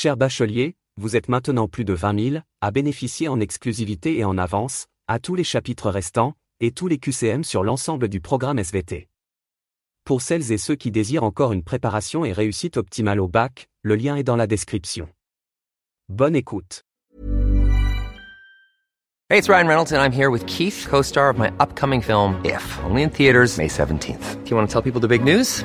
Cher bachelier, vous êtes maintenant plus de 20 000 à bénéficier en exclusivité et en avance, à tous les chapitres restants, et tous les QCM sur l'ensemble du programme SVT. Pour celles et ceux qui désirent encore une préparation et réussite optimale au bac, le lien est dans la description. Bonne écoute. Hey, it's Ryan Reynolds and I'm here with Keith, co-star of my upcoming film If, only in theaters May 17th. Do you want to tell people the big news?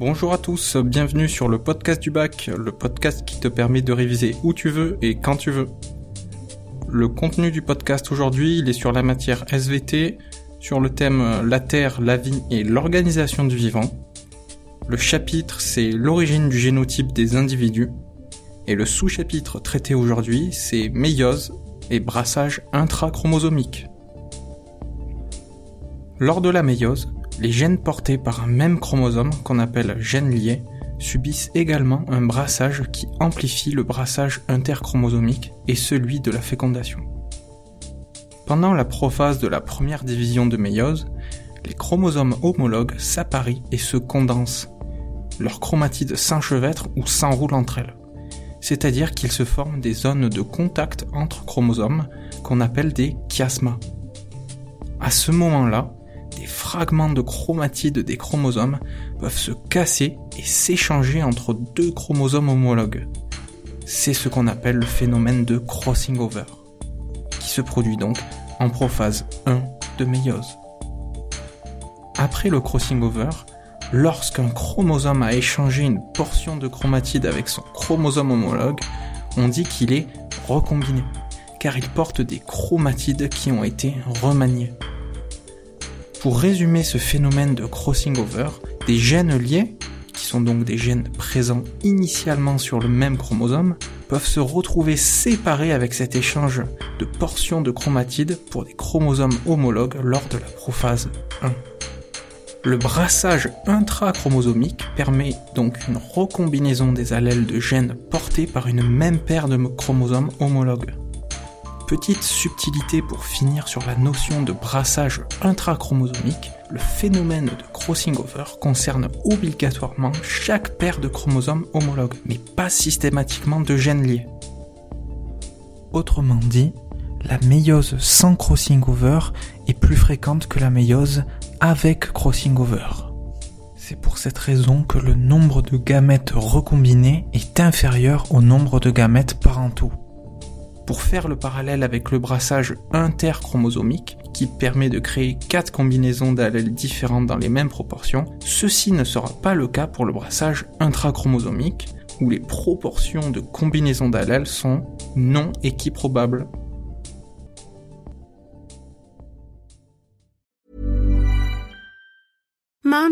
Bonjour à tous, bienvenue sur le podcast du bac, le podcast qui te permet de réviser où tu veux et quand tu veux. Le contenu du podcast aujourd'hui, il est sur la matière SVT, sur le thème la Terre, la vie et l'organisation du vivant. Le chapitre, c'est l'origine du génotype des individus. Et le sous-chapitre traité aujourd'hui, c'est méiose et brassage intrachromosomique. Lors de la méiose, les gènes portés par un même chromosome, qu'on appelle gènes liés, subissent également un brassage qui amplifie le brassage interchromosomique et celui de la fécondation. Pendant la prophase de la première division de méiose, les chromosomes homologues s'apparient et se condensent. Leurs chromatides s'enchevêtrent ou s'enroulent entre elles. C'est-à-dire qu'ils se forment des zones de contact entre chromosomes qu'on appelle des chiasmas. À ce moment-là, des fragments de chromatides des chromosomes peuvent se casser et s'échanger entre deux chromosomes homologues. C'est ce qu'on appelle le phénomène de crossing over, qui se produit donc en prophase 1 de méiose. Après le crossing over, lorsqu'un chromosome a échangé une portion de chromatide avec son chromosome homologue, on dit qu'il est recombiné, car il porte des chromatides qui ont été remaniés. Pour résumer ce phénomène de crossing over, des gènes liés, qui sont donc des gènes présents initialement sur le même chromosome, peuvent se retrouver séparés avec cet échange de portions de chromatides pour des chromosomes homologues lors de la prophase 1. Le brassage intrachromosomique permet donc une recombinaison des allèles de gènes portés par une même paire de chromosomes homologues. Petite subtilité pour finir sur la notion de brassage intrachromosomique, le phénomène de crossing over concerne obligatoirement chaque paire de chromosomes homologues, mais pas systématiquement de gènes liés. Autrement dit, la méiose sans crossing over est plus fréquente que la méiose avec crossing over. C'est pour cette raison que le nombre de gamètes recombinés est inférieur au nombre de gamètes parentaux. Pour faire le parallèle avec le brassage interchromosomique, qui permet de créer quatre combinaisons d'allèles différentes dans les mêmes proportions, ceci ne sera pas le cas pour le brassage intrachromosomique, où les proportions de combinaisons d'allèles sont non équiprobables.